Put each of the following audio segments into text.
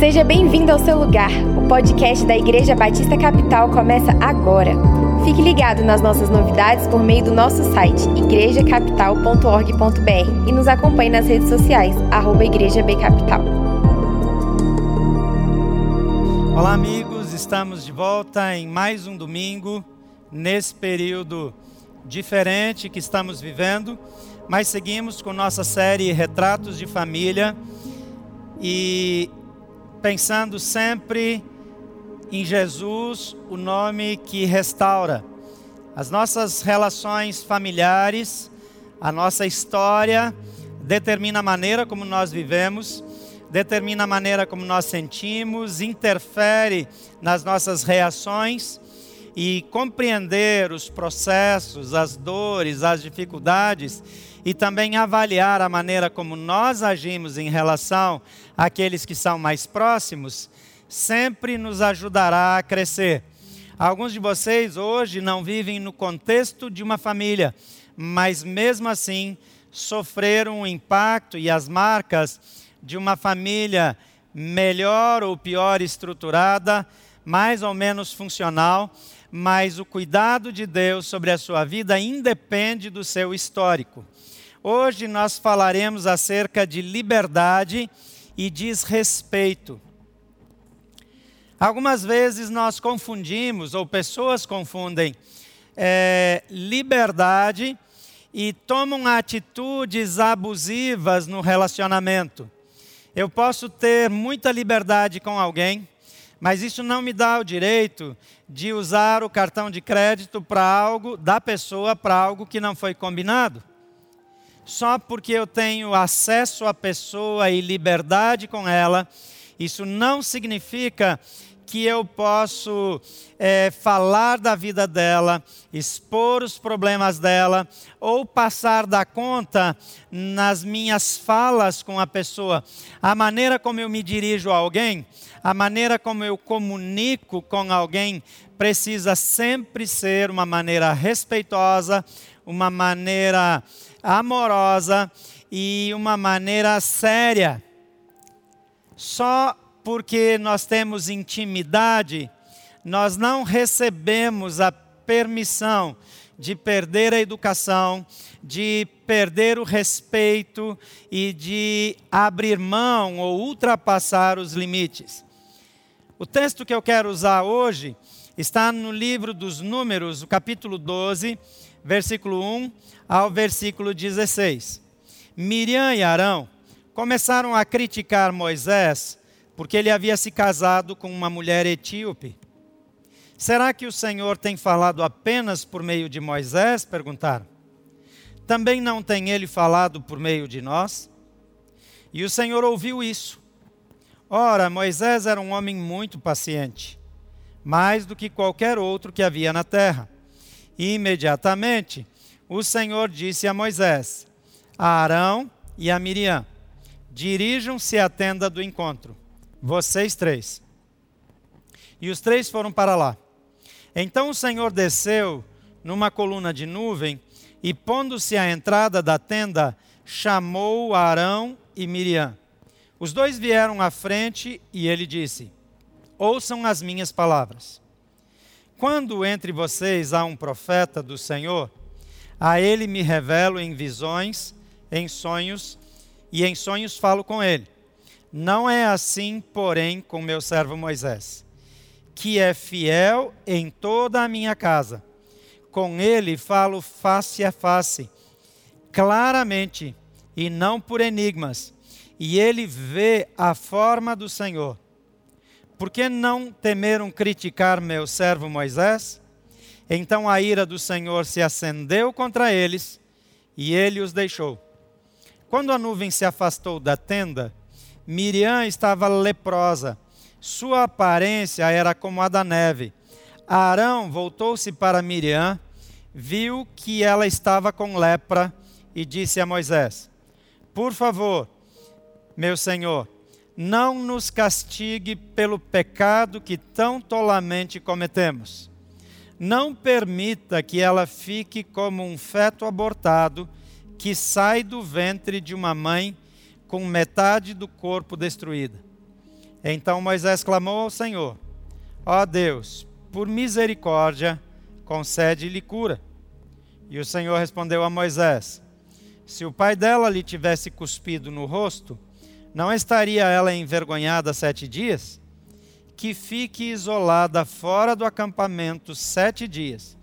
Seja bem-vindo ao seu lugar. O podcast da Igreja Batista Capital começa agora. Fique ligado nas nossas novidades por meio do nosso site igrejacapital.org.br e nos acompanhe nas redes sociais arroba Igreja B Capital. Olá, amigos. Estamos de volta em mais um domingo nesse período diferente que estamos vivendo, mas seguimos com nossa série Retratos de Família e pensando sempre em Jesus, o nome que restaura. As nossas relações familiares, a nossa história determina a maneira como nós vivemos, determina a maneira como nós sentimos, interfere nas nossas reações e compreender os processos, as dores, as dificuldades e também avaliar a maneira como nós agimos em relação àqueles que são mais próximos, sempre nos ajudará a crescer. Alguns de vocês hoje não vivem no contexto de uma família, mas mesmo assim sofreram o impacto e as marcas de uma família melhor ou pior estruturada, mais ou menos funcional, mas o cuidado de Deus sobre a sua vida independe do seu histórico. Hoje nós falaremos acerca de liberdade e desrespeito. Algumas vezes nós confundimos, ou pessoas confundem, é, liberdade e tomam atitudes abusivas no relacionamento. Eu posso ter muita liberdade com alguém, mas isso não me dá o direito de usar o cartão de crédito para algo, da pessoa para algo que não foi combinado só porque eu tenho acesso à pessoa e liberdade com ela, isso não significa que eu posso é, falar da vida dela, expor os problemas dela, ou passar da conta nas minhas falas com a pessoa. A maneira como eu me dirijo a alguém, a maneira como eu comunico com alguém, precisa sempre ser uma maneira respeitosa, uma maneira amorosa e uma maneira séria. Só porque nós temos intimidade, nós não recebemos a permissão de perder a educação, de perder o respeito e de abrir mão ou ultrapassar os limites. O texto que eu quero usar hoje está no livro dos Números, o capítulo 12, versículo 1 ao versículo 16. Miriam e Arão começaram a criticar Moisés porque ele havia se casado com uma mulher etíope. Será que o Senhor tem falado apenas por meio de Moisés? perguntaram. Também não tem ele falado por meio de nós? E o Senhor ouviu isso. Ora, Moisés era um homem muito paciente, mais do que qualquer outro que havia na terra. E imediatamente o Senhor disse a Moisés, a Arão e a Miriam: Dirijam-se à tenda do encontro, vocês três. E os três foram para lá. Então o Senhor desceu numa coluna de nuvem e, pondo-se à entrada da tenda, chamou Arão e Miriam. Os dois vieram à frente e ele disse: Ouçam as minhas palavras. Quando entre vocês há um profeta do Senhor, a ele me revelo em visões, em sonhos, e em sonhos falo com ele. Não é assim, porém, com meu servo Moisés, que é fiel em toda a minha casa. Com ele falo face a face, claramente, e não por enigmas, e ele vê a forma do Senhor. Por que não temeram criticar meu servo Moisés? Então a ira do Senhor se acendeu contra eles e ele os deixou. Quando a nuvem se afastou da tenda, Miriam estava leprosa. Sua aparência era como a da neve. Arão voltou-se para Miriam, viu que ela estava com lepra e disse a Moisés: Por favor, meu senhor, não nos castigue pelo pecado que tão tolamente cometemos. Não permita que ela fique como um feto abortado que sai do ventre de uma mãe com metade do corpo destruída. Então Moisés clamou ao Senhor: Ó Deus, por misericórdia, concede-lhe cura. E o Senhor respondeu a Moisés: Se o pai dela lhe tivesse cuspido no rosto, não estaria ela envergonhada sete dias? Que fique isolada fora do acampamento sete dias.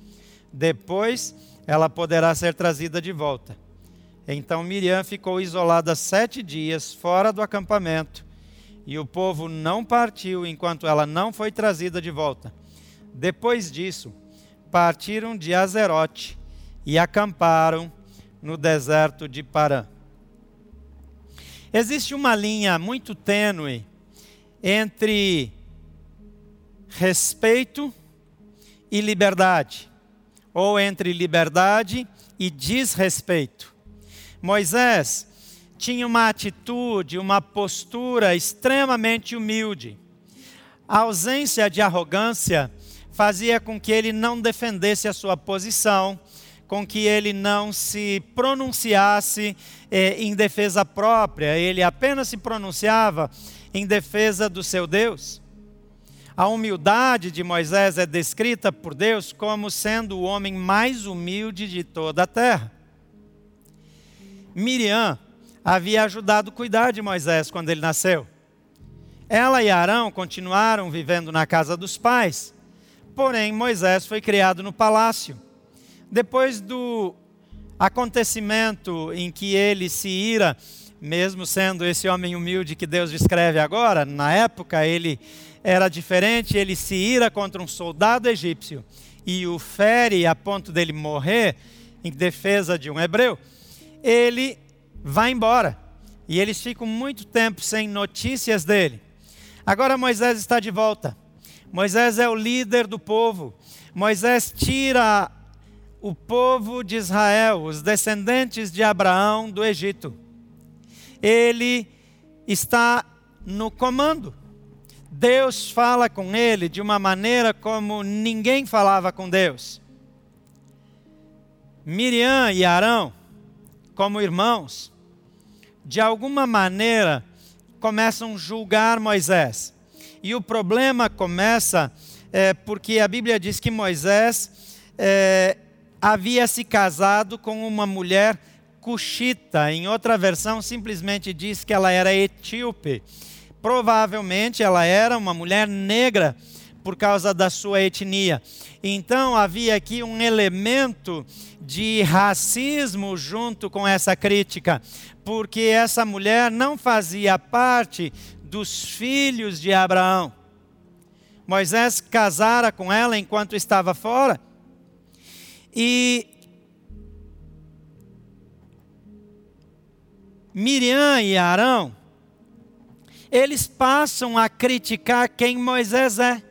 Depois ela poderá ser trazida de volta. Então Miriam ficou isolada sete dias fora do acampamento, e o povo não partiu enquanto ela não foi trazida de volta. Depois disso, partiram de Azerote e acamparam no deserto de Parã. Existe uma linha muito tênue entre respeito e liberdade, ou entre liberdade e desrespeito. Moisés tinha uma atitude, uma postura extremamente humilde. A ausência de arrogância fazia com que ele não defendesse a sua posição, com que ele não se pronunciasse eh, em defesa própria, ele apenas se pronunciava em defesa do seu Deus. A humildade de Moisés é descrita por Deus como sendo o homem mais humilde de toda a terra. Miriam havia ajudado a cuidar de Moisés quando ele nasceu. Ela e Arão continuaram vivendo na casa dos pais, porém Moisés foi criado no palácio. Depois do acontecimento em que ele se ira, mesmo sendo esse homem humilde que Deus descreve agora, na época ele era diferente, ele se ira contra um soldado egípcio e o fere a ponto dele morrer em defesa de um hebreu. Ele vai embora e eles ficam muito tempo sem notícias dele. Agora Moisés está de volta. Moisés é o líder do povo. Moisés tira o povo de Israel, os descendentes de Abraão do Egito. Ele está no comando. Deus fala com ele de uma maneira como ninguém falava com Deus. Miriam e Arão, como irmãos, de alguma maneira começam a julgar Moisés. E o problema começa é, porque a Bíblia diz que Moisés é, havia se casado com uma mulher cuxita. Em outra versão, simplesmente diz que ela era etíope. Provavelmente ela era uma mulher negra por causa da sua etnia. Então havia aqui um elemento de racismo junto com essa crítica, porque essa mulher não fazia parte dos filhos de Abraão. Moisés casara com ela enquanto estava fora. E Miriam e Arão, eles passam a criticar quem Moisés é.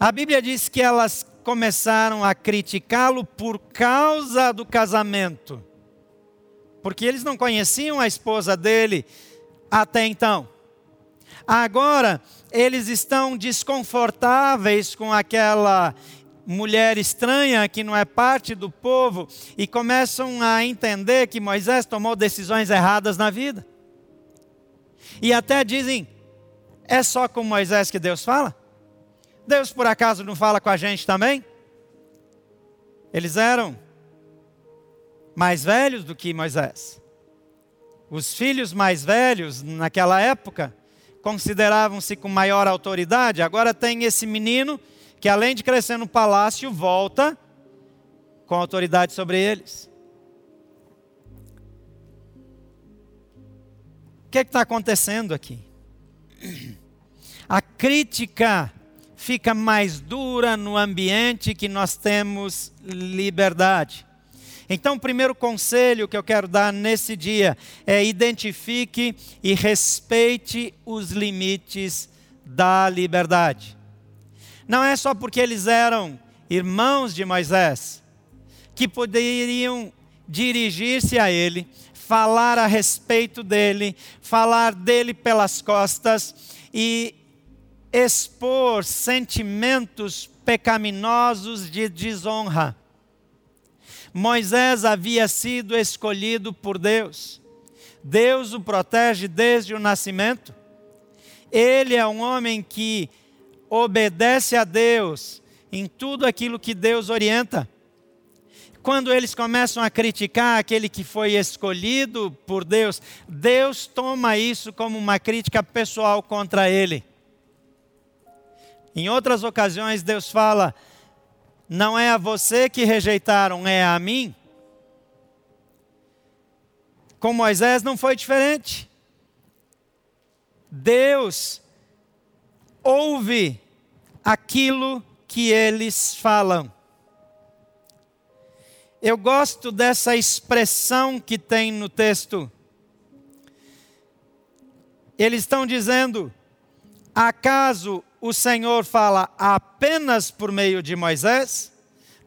A Bíblia diz que elas começaram a criticá-lo por causa do casamento, porque eles não conheciam a esposa dele até então. Agora, eles estão desconfortáveis com aquela mulher estranha que não é parte do povo e começam a entender que Moisés tomou decisões erradas na vida. E até dizem: é só com Moisés que Deus fala? Deus por acaso não fala com a gente também? Eles eram mais velhos do que Moisés. Os filhos mais velhos naquela época consideravam-se com maior autoridade. Agora tem esse menino que além de crescer no palácio, volta com autoridade sobre eles. O que é está acontecendo aqui? A crítica fica mais dura no ambiente que nós temos liberdade. Então, o primeiro conselho que eu quero dar nesse dia é identifique e respeite os limites da liberdade. Não é só porque eles eram irmãos de Moisés que poderiam dirigir-se a ele, falar a respeito dele, falar dele pelas costas e expor sentimentos pecaminosos de desonra. Moisés havia sido escolhido por Deus. Deus o protege desde o nascimento Ele é um homem que obedece a Deus em tudo aquilo que Deus orienta. Quando eles começam a criticar aquele que foi escolhido por Deus, Deus toma isso como uma crítica pessoal contra ele. Em outras ocasiões, Deus fala: Não é a você que rejeitaram, é a mim. Com Moisés não foi diferente. Deus ouve aquilo que eles falam. Eu gosto dessa expressão que tem no texto. Eles estão dizendo: acaso o Senhor fala apenas por meio de Moisés?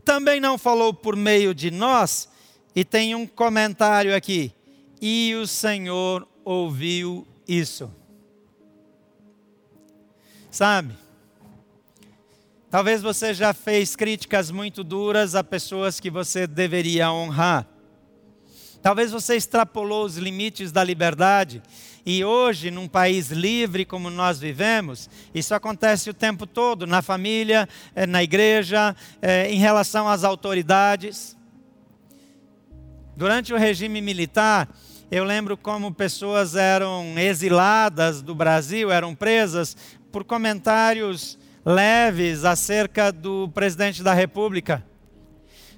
Também não falou por meio de nós? E tem um comentário aqui. E o Senhor ouviu isso. Sabe? Talvez você já fez críticas muito duras a pessoas que você deveria honrar. Talvez você extrapolou os limites da liberdade e hoje, num país livre como nós vivemos, isso acontece o tempo todo, na família, eh, na igreja, eh, em relação às autoridades. Durante o regime militar, eu lembro como pessoas eram exiladas do Brasil, eram presas por comentários leves acerca do presidente da República.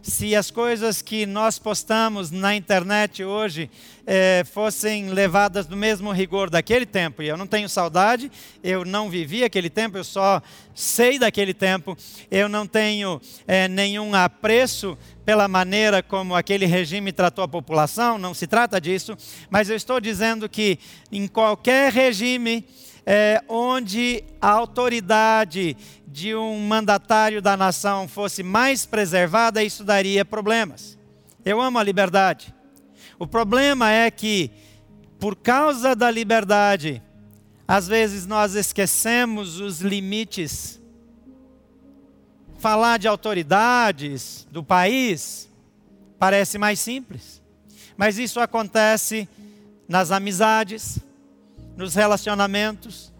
Se as coisas que nós postamos na internet hoje eh, fossem levadas no mesmo rigor daquele tempo, e eu não tenho saudade, eu não vivi aquele tempo, eu só sei daquele tempo, eu não tenho eh, nenhum apreço pela maneira como aquele regime tratou a população, não se trata disso, mas eu estou dizendo que em qualquer regime é, onde a autoridade de um mandatário da nação fosse mais preservada, isso daria problemas. Eu amo a liberdade. O problema é que, por causa da liberdade, às vezes nós esquecemos os limites. Falar de autoridades do país parece mais simples, mas isso acontece nas amizades, nos relacionamentos.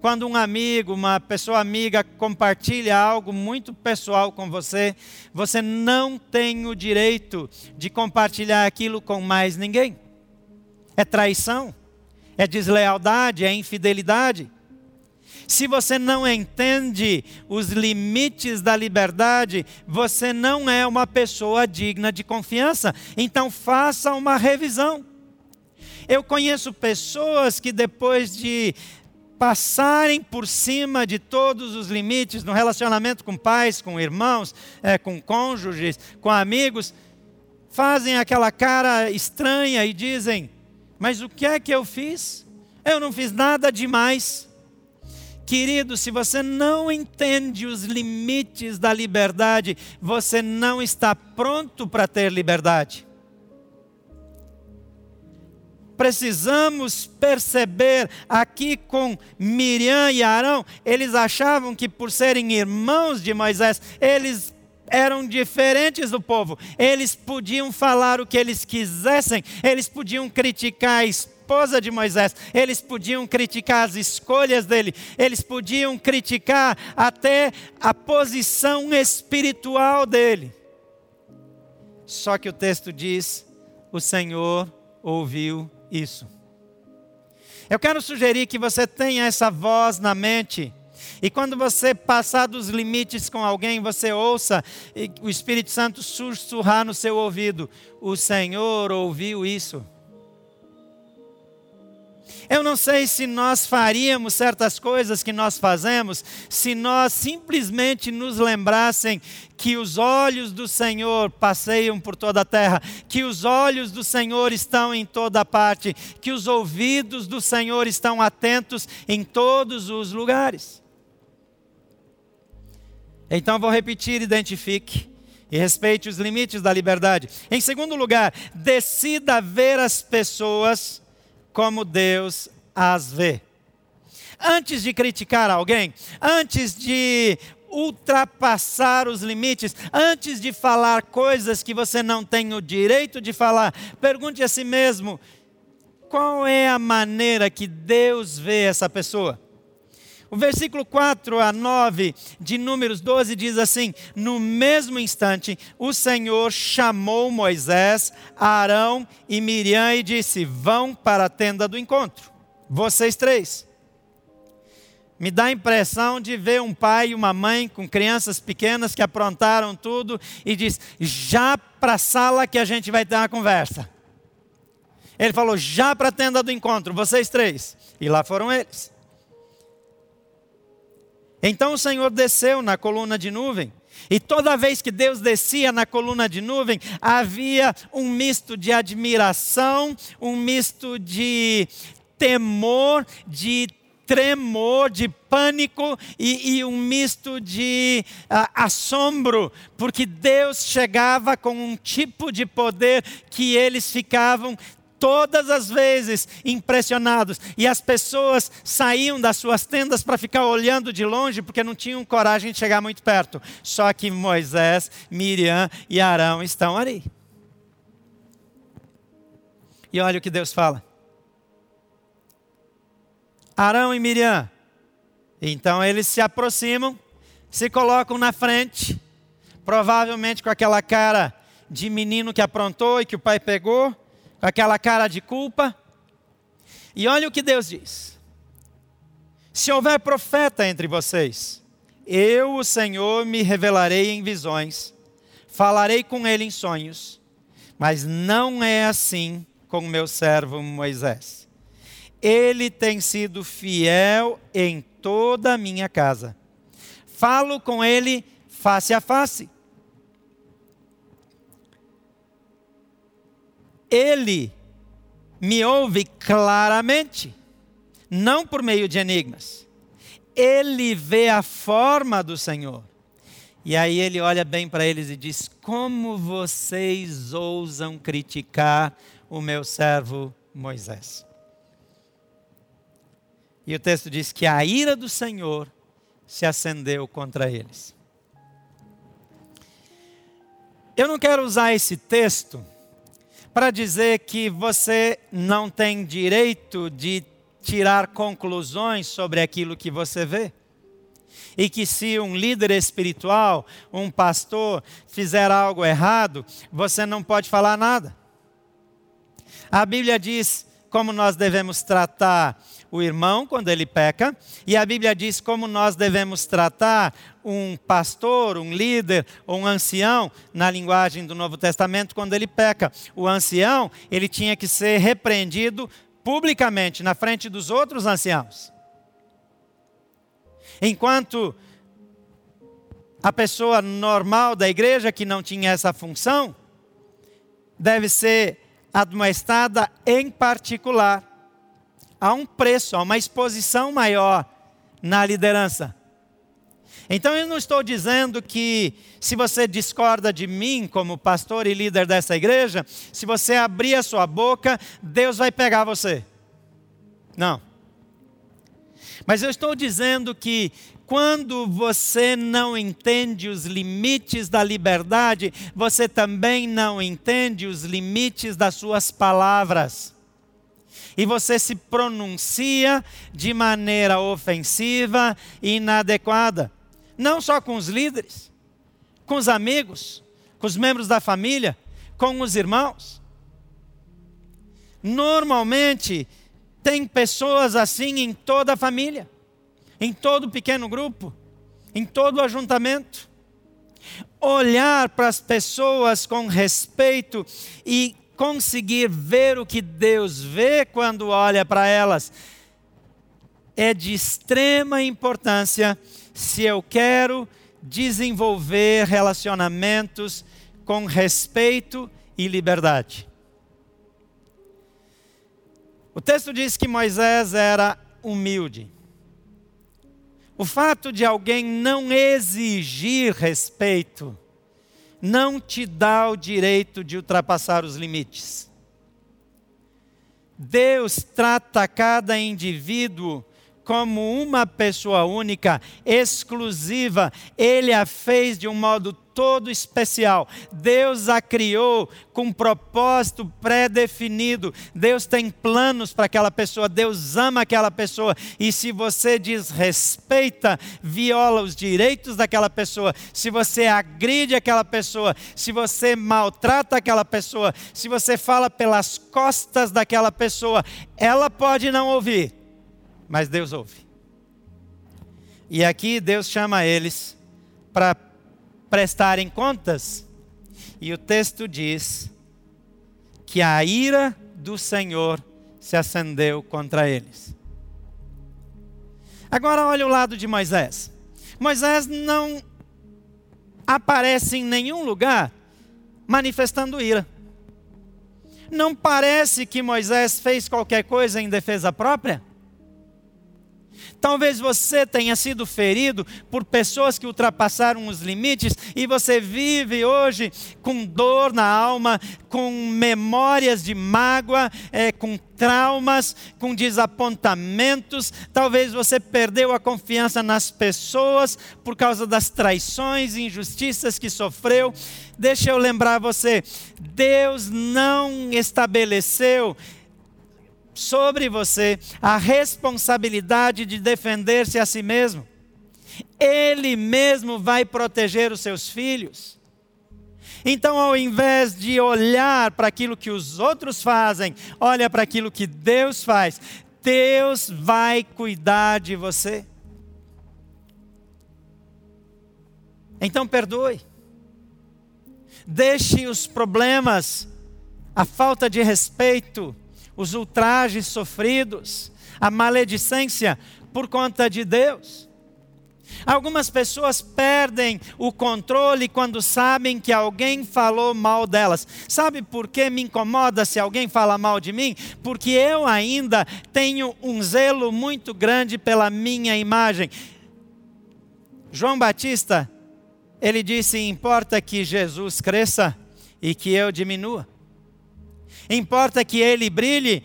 Quando um amigo, uma pessoa amiga compartilha algo muito pessoal com você, você não tem o direito de compartilhar aquilo com mais ninguém. É traição, é deslealdade, é infidelidade. Se você não entende os limites da liberdade, você não é uma pessoa digna de confiança. Então faça uma revisão. Eu conheço pessoas que depois de passarem por cima de todos os limites no relacionamento com pais, com irmãos, é, com cônjuges, com amigos, fazem aquela cara estranha e dizem: Mas o que é que eu fiz? Eu não fiz nada demais. Querido, se você não entende os limites da liberdade, você não está pronto para ter liberdade precisamos perceber aqui com Miriam e Arão, eles achavam que por serem irmãos de Moisés, eles eram diferentes do povo. Eles podiam falar o que eles quisessem, eles podiam criticar a esposa de Moisés, eles podiam criticar as escolhas dele, eles podiam criticar até a posição espiritual dele. Só que o texto diz: o Senhor ouviu isso. Eu quero sugerir que você tenha essa voz na mente. E quando você passar dos limites com alguém, você ouça o Espírito Santo sussurrar no seu ouvido: O Senhor ouviu isso. Eu não sei se nós faríamos certas coisas que nós fazemos se nós simplesmente nos lembrassem que os olhos do Senhor passeiam por toda a terra, que os olhos do Senhor estão em toda parte, que os ouvidos do Senhor estão atentos em todos os lugares. Então vou repetir, identifique e respeite os limites da liberdade. Em segundo lugar, decida ver as pessoas como Deus as vê. Antes de criticar alguém, antes de ultrapassar os limites, antes de falar coisas que você não tem o direito de falar, pergunte a si mesmo: qual é a maneira que Deus vê essa pessoa? O versículo 4 a 9 de Números 12 diz assim: No mesmo instante, o Senhor chamou Moisés, Arão e Miriam e disse: Vão para a tenda do encontro, vocês três. Me dá a impressão de ver um pai e uma mãe com crianças pequenas que aprontaram tudo e diz: Já para a sala que a gente vai ter uma conversa. Ele falou: Já para a tenda do encontro, vocês três. E lá foram eles. Então o Senhor desceu na coluna de nuvem. E toda vez que Deus descia na coluna de nuvem, havia um misto de admiração, um misto de temor, de tremor, de pânico e, e um misto de uh, assombro, porque Deus chegava com um tipo de poder que eles ficavam todas as vezes impressionados. E as pessoas saíam das suas tendas para ficar olhando de longe, porque não tinham coragem de chegar muito perto. Só que Moisés, Miriam e Arão estão ali. E olha o que Deus fala. Arão e Miriam. Então eles se aproximam, se colocam na frente, provavelmente com aquela cara de menino que aprontou e que o pai pegou, aquela cara de culpa. E olha o que Deus diz: Se houver profeta entre vocês, eu, o Senhor, me revelarei em visões, falarei com ele em sonhos, mas não é assim com meu servo Moisés ele tem sido fiel em toda a minha casa. Falo com ele face a face. Ele me ouve claramente, não por meio de enigmas. Ele vê a forma do Senhor. E aí ele olha bem para eles e diz: Como vocês ousam criticar o meu servo Moisés? E o texto diz que a ira do Senhor se acendeu contra eles. Eu não quero usar esse texto para dizer que você não tem direito de tirar conclusões sobre aquilo que você vê. E que se um líder espiritual, um pastor, fizer algo errado, você não pode falar nada. A Bíblia diz como nós devemos tratar o irmão quando ele peca, e a Bíblia diz como nós devemos tratar um pastor, um líder ou um ancião, na linguagem do Novo Testamento, quando ele peca. O ancião, ele tinha que ser repreendido publicamente, na frente dos outros anciãos. Enquanto a pessoa normal da igreja, que não tinha essa função, deve ser admoestada em particular há um preço, há uma exposição maior na liderança. Então eu não estou dizendo que se você discorda de mim como pastor e líder dessa igreja, se você abrir a sua boca, Deus vai pegar você. Não. Mas eu estou dizendo que quando você não entende os limites da liberdade, você também não entende os limites das suas palavras e você se pronuncia de maneira ofensiva e inadequada. Não só com os líderes, com os amigos, com os membros da família, com os irmãos. Normalmente, tem pessoas assim em toda a família, em todo pequeno grupo, em todo ajuntamento. Olhar para as pessoas com respeito e conseguir ver o que Deus vê quando olha para elas é de extrema importância se eu quero desenvolver relacionamentos com respeito e liberdade. O texto diz que Moisés era humilde. O fato de alguém não exigir respeito não te dá o direito de ultrapassar os limites. Deus trata cada indivíduo como uma pessoa única, exclusiva. Ele a fez de um modo todo especial. Deus a criou com um propósito pré-definido. Deus tem planos para aquela pessoa, Deus ama aquela pessoa. E se você desrespeita, viola os direitos daquela pessoa, se você agride aquela pessoa, se você maltrata aquela pessoa, se você fala pelas costas daquela pessoa, ela pode não ouvir, mas Deus ouve. E aqui Deus chama eles para prestarem contas. E o texto diz que a ira do Senhor se acendeu contra eles. Agora olha o lado de Moisés. Moisés não aparece em nenhum lugar manifestando ira. Não parece que Moisés fez qualquer coisa em defesa própria? Talvez você tenha sido ferido por pessoas que ultrapassaram os limites e você vive hoje com dor na alma, com memórias de mágoa, é, com traumas, com desapontamentos. Talvez você perdeu a confiança nas pessoas por causa das traições e injustiças que sofreu. Deixa eu lembrar você: Deus não estabeleceu sobre você a responsabilidade de defender-se a si mesmo. Ele mesmo vai proteger os seus filhos. Então, ao invés de olhar para aquilo que os outros fazem, olha para aquilo que Deus faz. Deus vai cuidar de você. Então, perdoe. Deixe os problemas, a falta de respeito, os ultrajes sofridos, a maledicência por conta de Deus. Algumas pessoas perdem o controle quando sabem que alguém falou mal delas. Sabe por que me incomoda se alguém fala mal de mim? Porque eu ainda tenho um zelo muito grande pela minha imagem. João Batista, ele disse: importa que Jesus cresça e que eu diminua. Importa que ele brilhe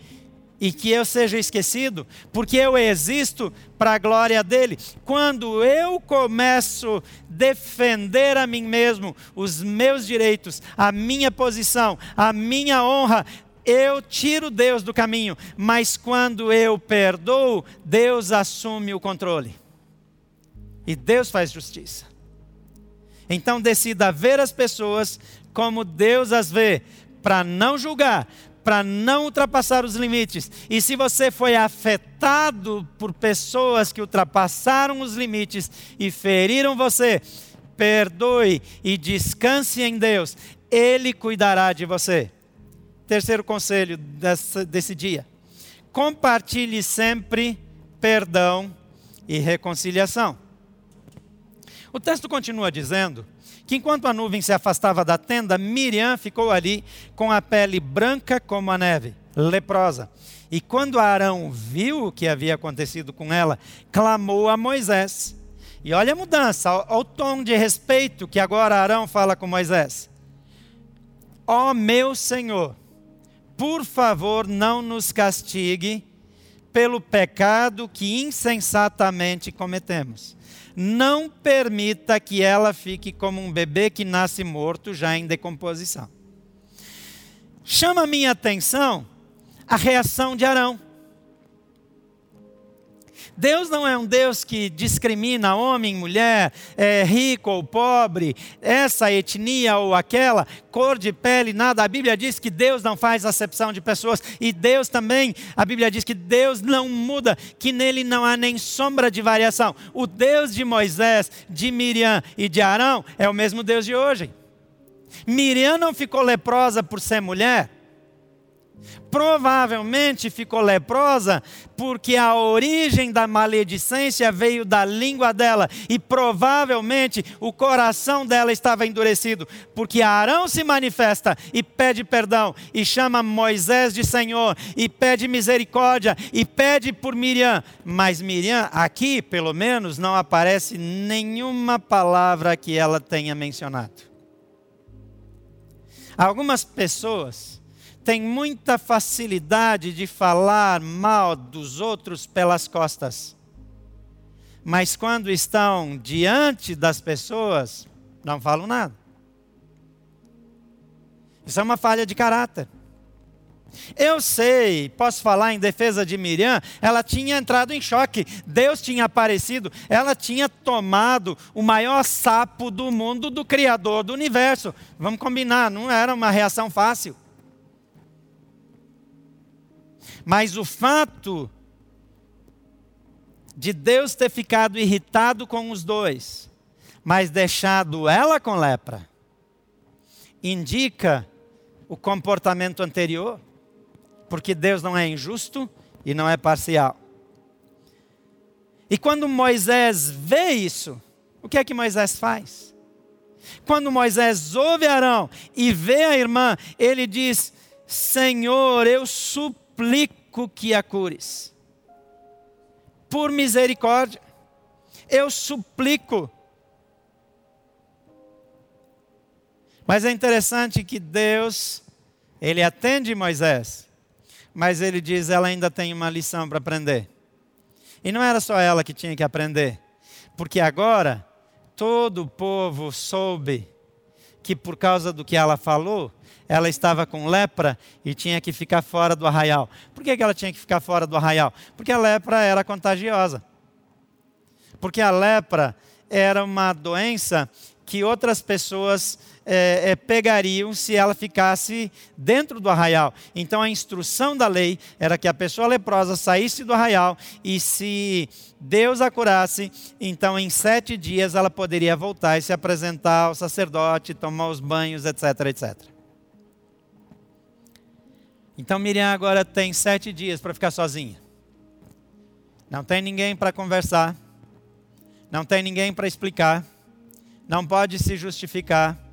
e que eu seja esquecido, porque eu existo para a glória dele. Quando eu começo a defender a mim mesmo, os meus direitos, a minha posição, a minha honra, eu tiro Deus do caminho, mas quando eu perdoo, Deus assume o controle. E Deus faz justiça. Então decida ver as pessoas como Deus as vê, para não julgar, para não ultrapassar os limites. E se você foi afetado por pessoas que ultrapassaram os limites e feriram você, perdoe e descanse em Deus. Ele cuidará de você. Terceiro conselho desse, desse dia: compartilhe sempre perdão e reconciliação. O texto continua dizendo que enquanto a nuvem se afastava da tenda, Miriam ficou ali com a pele branca como a neve, leprosa. E quando Arão viu o que havia acontecido com ela, clamou a Moisés. E olha a mudança, olha o tom de respeito que agora Arão fala com Moisés. Ó oh, meu Senhor, por favor, não nos castigue pelo pecado que insensatamente cometemos não permita que ela fique como um bebê que nasce morto, já em decomposição. Chama minha atenção a reação de Arão. Deus não é um Deus que discrimina homem, mulher, é, rico ou pobre, essa etnia ou aquela, cor de pele, nada. A Bíblia diz que Deus não faz acepção de pessoas. E Deus também, a Bíblia diz que Deus não muda, que nele não há nem sombra de variação. O Deus de Moisés, de Miriam e de Arão é o mesmo Deus de hoje. Miriam não ficou leprosa por ser mulher. Provavelmente ficou leprosa porque a origem da maledicência veio da língua dela e provavelmente o coração dela estava endurecido, porque Arão se manifesta e pede perdão e chama Moisés de Senhor e pede misericórdia e pede por Miriam, mas Miriam aqui, pelo menos, não aparece nenhuma palavra que ela tenha mencionado. Algumas pessoas tem muita facilidade de falar mal dos outros pelas costas. Mas quando estão diante das pessoas, Não falo nada. Isso é uma falha de caráter. Eu sei, posso falar em defesa de Miriam, ela tinha entrado em choque. Deus tinha aparecido, ela tinha tomado o maior sapo do mundo do Criador do universo. Vamos combinar, não era uma reação fácil. Mas o fato de Deus ter ficado irritado com os dois, mas deixado ela com lepra, indica o comportamento anterior porque Deus não é injusto e não é parcial. E quando Moisés vê isso, o que é que Moisés faz? Quando Moisés ouve Arão e vê a irmã, ele diz: Senhor, eu suplico que a cures. Por misericórdia, eu suplico. Mas é interessante que Deus, ele atende Moisés mas ele diz: ela ainda tem uma lição para aprender. E não era só ela que tinha que aprender, porque agora todo o povo soube que por causa do que ela falou, ela estava com lepra e tinha que ficar fora do arraial. Por que, ela tinha que ficar fora do arraial? Porque a lepra era contagiosa. Porque a lepra era uma doença que outras pessoas é, é, pegariam se ela ficasse dentro do arraial. Então a instrução da lei era que a pessoa leprosa saísse do arraial e se Deus a curasse, então em sete dias ela poderia voltar e se apresentar ao sacerdote, tomar os banhos, etc, etc. Então Miriam agora tem sete dias para ficar sozinha. Não tem ninguém para conversar. Não tem ninguém para explicar. Não pode se justificar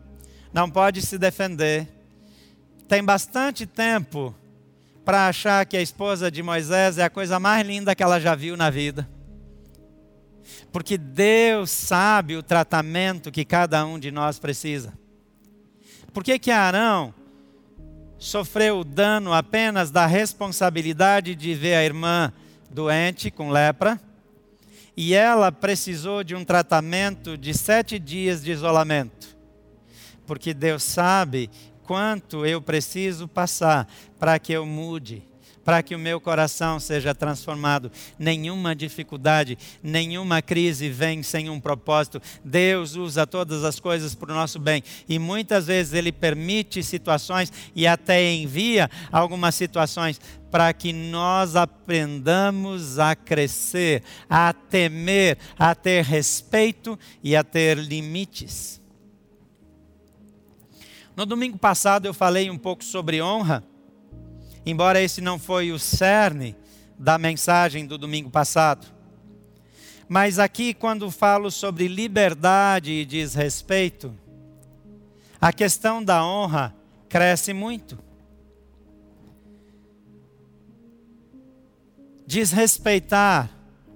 não pode se defender. Tem bastante tempo para achar que a esposa de Moisés é a coisa mais linda que ela já viu na vida. Porque Deus sabe o tratamento que cada um de nós precisa. Por que que Arão sofreu o dano apenas da responsabilidade de ver a irmã doente com lepra? E ela precisou de um tratamento de sete dias de isolamento porque Deus sabe quanto eu preciso passar para que eu mude, para que o meu coração seja transformado. Nenhuma dificuldade, nenhuma crise vem sem um propósito. Deus usa todas as coisas para o nosso bem e muitas vezes Ele permite situações e até envia algumas situações para que nós aprendamos a crescer, a temer, a ter respeito e a ter limites. No domingo passado eu falei um pouco sobre honra, embora esse não foi o cerne da mensagem do domingo passado. Mas aqui, quando falo sobre liberdade e desrespeito, a questão da honra cresce muito. Desrespeitar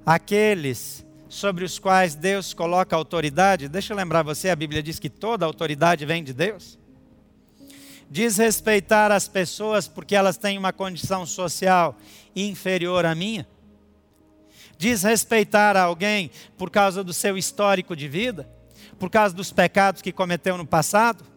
aqueles sobre os quais Deus coloca autoridade, deixa eu lembrar você, a Bíblia diz que toda autoridade vem de Deus desrespeitar as pessoas porque elas têm uma condição social inferior à minha? Desrespeitar alguém por causa do seu histórico de vida? Por causa dos pecados que cometeu no passado?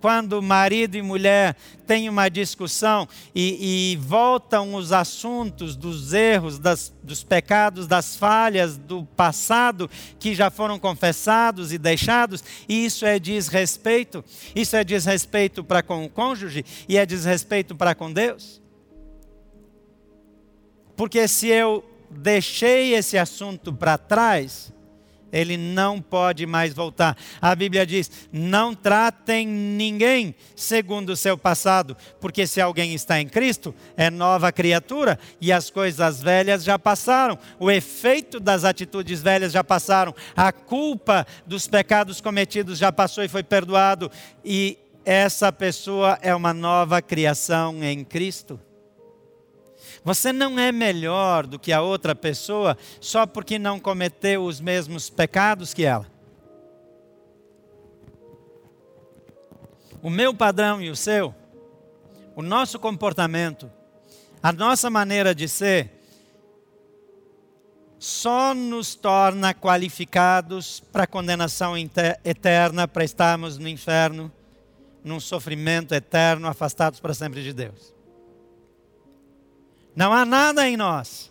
Quando marido e mulher têm uma discussão e, e voltam os assuntos dos erros, das, dos pecados, das falhas do passado que já foram confessados e deixados, e isso é desrespeito. Isso é desrespeito para com o cônjuge e é desrespeito para com Deus. Porque se eu deixei esse assunto para trás, ele não pode mais voltar. A Bíblia diz: não tratem ninguém segundo o seu passado, porque se alguém está em Cristo, é nova criatura e as coisas velhas já passaram, o efeito das atitudes velhas já passaram, a culpa dos pecados cometidos já passou e foi perdoado, e essa pessoa é uma nova criação em Cristo. Você não é melhor do que a outra pessoa só porque não cometeu os mesmos pecados que ela. O meu padrão e o seu, o nosso comportamento, a nossa maneira de ser, só nos torna qualificados para condenação eterna, para estarmos no inferno, num sofrimento eterno, afastados para sempre de Deus. Não há nada em nós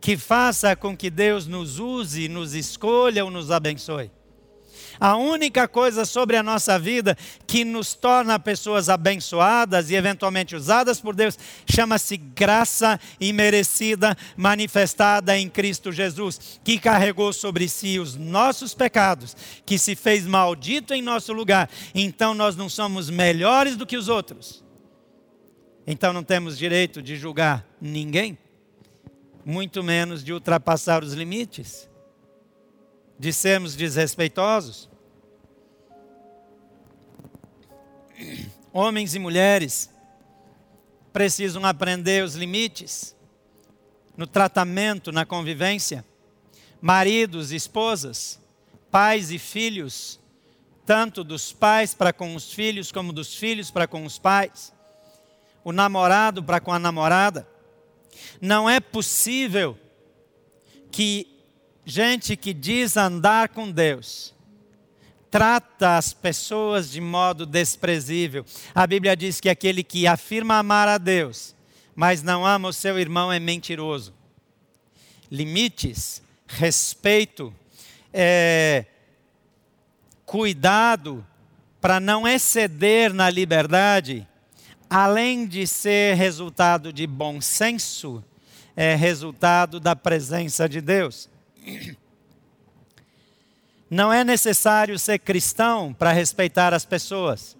que faça com que Deus nos use, nos escolha ou nos abençoe. A única coisa sobre a nossa vida que nos torna pessoas abençoadas e eventualmente usadas por Deus chama-se graça imerecida manifestada em Cristo Jesus, que carregou sobre si os nossos pecados, que se fez maldito em nosso lugar. Então nós não somos melhores do que os outros. Então não temos direito de julgar ninguém, muito menos de ultrapassar os limites, de sermos desrespeitosos. Homens e mulheres precisam aprender os limites no tratamento, na convivência. Maridos e esposas, pais e filhos, tanto dos pais para com os filhos, como dos filhos para com os pais. O namorado para com a namorada. Não é possível que gente que diz andar com Deus trata as pessoas de modo desprezível. A Bíblia diz que aquele que afirma amar a Deus, mas não ama o seu irmão é mentiroso. Limites, respeito, é, cuidado para não exceder na liberdade, além de ser resultado de bom senso, é resultado da presença de Deus. Não é necessário ser cristão para respeitar as pessoas,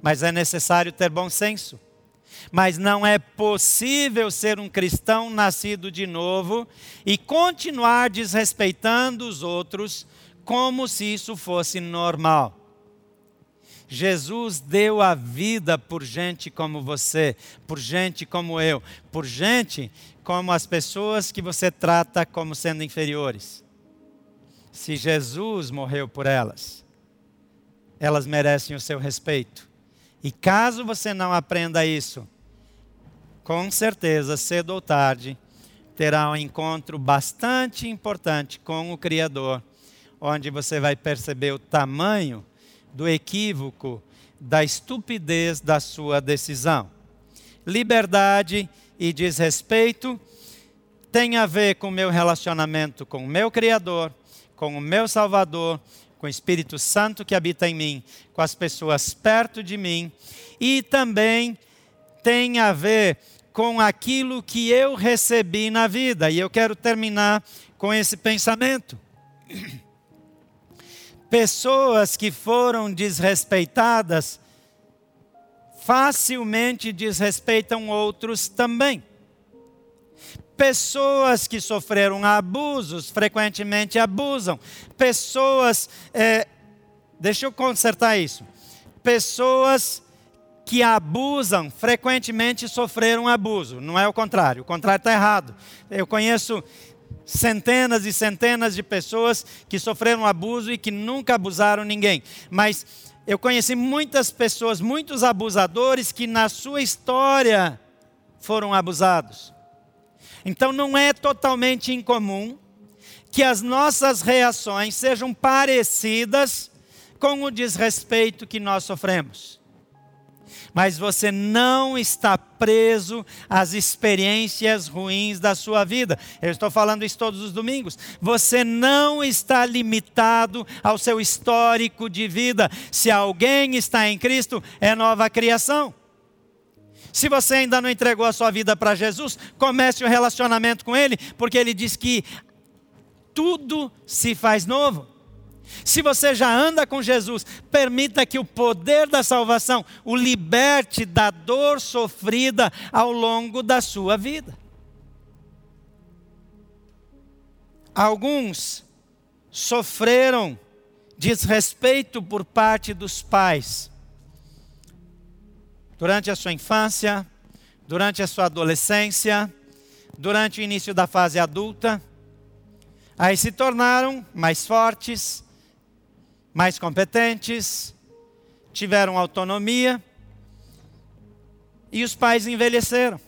mas é necessário ter bom senso. Mas não é possível ser um cristão nascido de novo e continuar desrespeitando os outros como se isso fosse normal. Jesus deu a vida por gente como você, por gente como eu, por gente como as pessoas que você trata como sendo inferiores se Jesus morreu por elas, elas merecem o seu respeito. E caso você não aprenda isso, com certeza, cedo ou tarde, terá um encontro bastante importante com o Criador, onde você vai perceber o tamanho do equívoco, da estupidez da sua decisão. Liberdade e desrespeito tem a ver com o meu relacionamento com o meu Criador com o meu Salvador, com o Espírito Santo que habita em mim, com as pessoas perto de mim, e também tem a ver com aquilo que eu recebi na vida. E eu quero terminar com esse pensamento. Pessoas que foram desrespeitadas facilmente desrespeitam outros também. Pessoas que sofreram abusos frequentemente abusam. Pessoas. É, deixa eu consertar isso. Pessoas que abusam frequentemente sofreram abuso. Não é o contrário. O contrário está errado. Eu conheço centenas e centenas de pessoas que sofreram abuso e que nunca abusaram ninguém. Mas eu conheci muitas pessoas, muitos abusadores que na sua história foram abusados. Então não é totalmente incomum que as nossas reações sejam parecidas com o desrespeito que nós sofremos. Mas você não está preso às experiências ruins da sua vida. Eu estou falando isso todos os domingos. Você não está limitado ao seu histórico de vida. Se alguém está em Cristo, é nova criação. Se você ainda não entregou a sua vida para Jesus, comece um relacionamento com Ele, porque Ele diz que tudo se faz novo. Se você já anda com Jesus, permita que o poder da salvação o liberte da dor sofrida ao longo da sua vida. Alguns sofreram desrespeito por parte dos pais durante a sua infância, durante a sua adolescência, durante o início da fase adulta. Aí se tornaram mais fortes, mais competentes, tiveram autonomia e os pais envelheceram.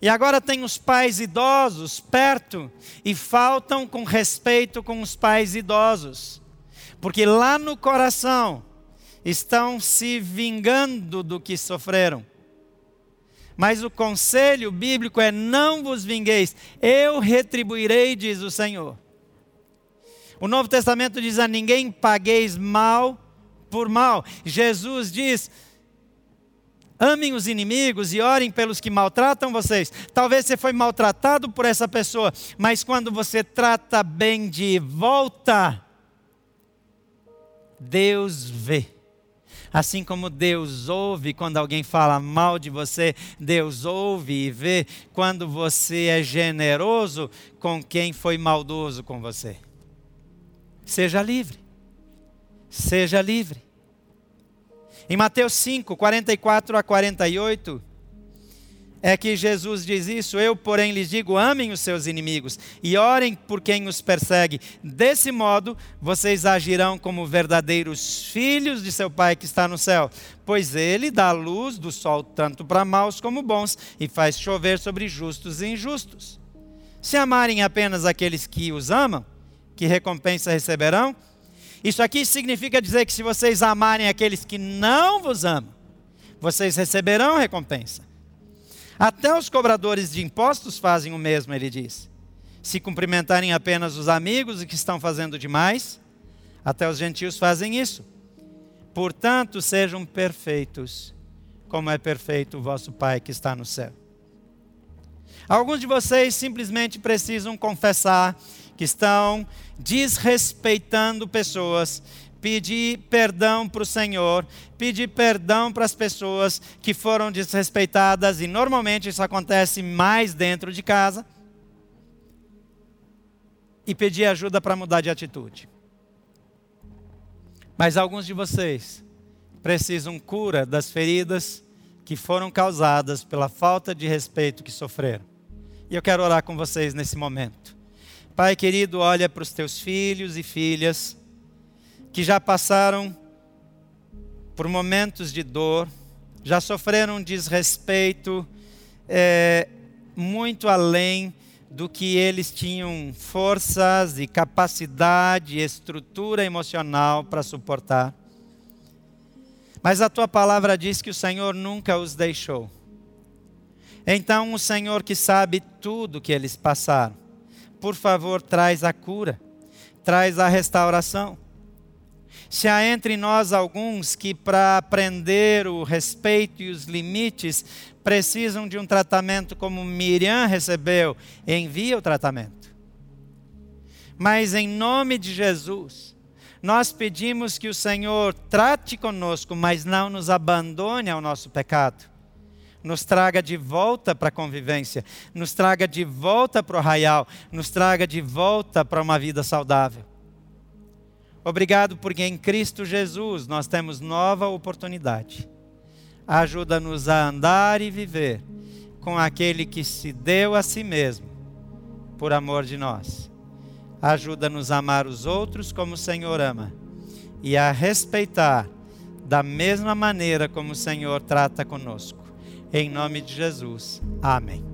E agora tem os pais idosos perto e faltam com respeito com os pais idosos. Porque lá no coração estão se vingando do que sofreram. Mas o conselho bíblico é: não vos vingueis, eu retribuirei, diz o Senhor. O Novo Testamento diz a ninguém pagueis mal por mal. Jesus diz: amem os inimigos e orem pelos que maltratam vocês. Talvez você foi maltratado por essa pessoa, mas quando você trata bem de volta, Deus vê. Assim como Deus ouve quando alguém fala mal de você, Deus ouve e vê quando você é generoso com quem foi maldoso com você. Seja livre. Seja livre. Em Mateus 5, 44 a 48, é que Jesus diz isso. Eu, porém, lhes digo: amem os seus inimigos e orem por quem os persegue. Desse modo, vocês agirão como verdadeiros filhos de seu Pai que está no céu, pois ele dá luz do sol tanto para maus como bons e faz chover sobre justos e injustos. Se amarem apenas aqueles que os amam, que recompensa receberão? Isso aqui significa dizer que se vocês amarem aqueles que não vos amam, vocês receberão recompensa. Até os cobradores de impostos fazem o mesmo, ele diz. Se cumprimentarem apenas os amigos e que estão fazendo demais, até os gentios fazem isso. Portanto, sejam perfeitos, como é perfeito o vosso Pai que está no céu. Alguns de vocês simplesmente precisam confessar que estão desrespeitando pessoas pedir perdão para o Senhor, pedir perdão para as pessoas que foram desrespeitadas, e normalmente isso acontece mais dentro de casa, e pedir ajuda para mudar de atitude. Mas alguns de vocês precisam cura das feridas que foram causadas pela falta de respeito que sofreram. E eu quero orar com vocês nesse momento. Pai querido, olha para os teus filhos e filhas que já passaram por momentos de dor, já sofreram desrespeito é, muito além do que eles tinham forças e capacidade, estrutura emocional para suportar. Mas a tua palavra diz que o Senhor nunca os deixou. Então, o Senhor que sabe tudo que eles passaram, por favor, traz a cura, traz a restauração. Se há entre nós alguns que, para aprender o respeito e os limites, precisam de um tratamento como Miriam recebeu, envia o tratamento. Mas em nome de Jesus, nós pedimos que o Senhor trate conosco, mas não nos abandone ao nosso pecado. Nos traga de volta para a convivência, nos traga de volta para o arraial, nos traga de volta para uma vida saudável. Obrigado porque em Cristo Jesus nós temos nova oportunidade. Ajuda-nos a andar e viver com aquele que se deu a si mesmo por amor de nós. Ajuda-nos a amar os outros como o Senhor ama e a respeitar da mesma maneira como o Senhor trata conosco. Em nome de Jesus. Amém.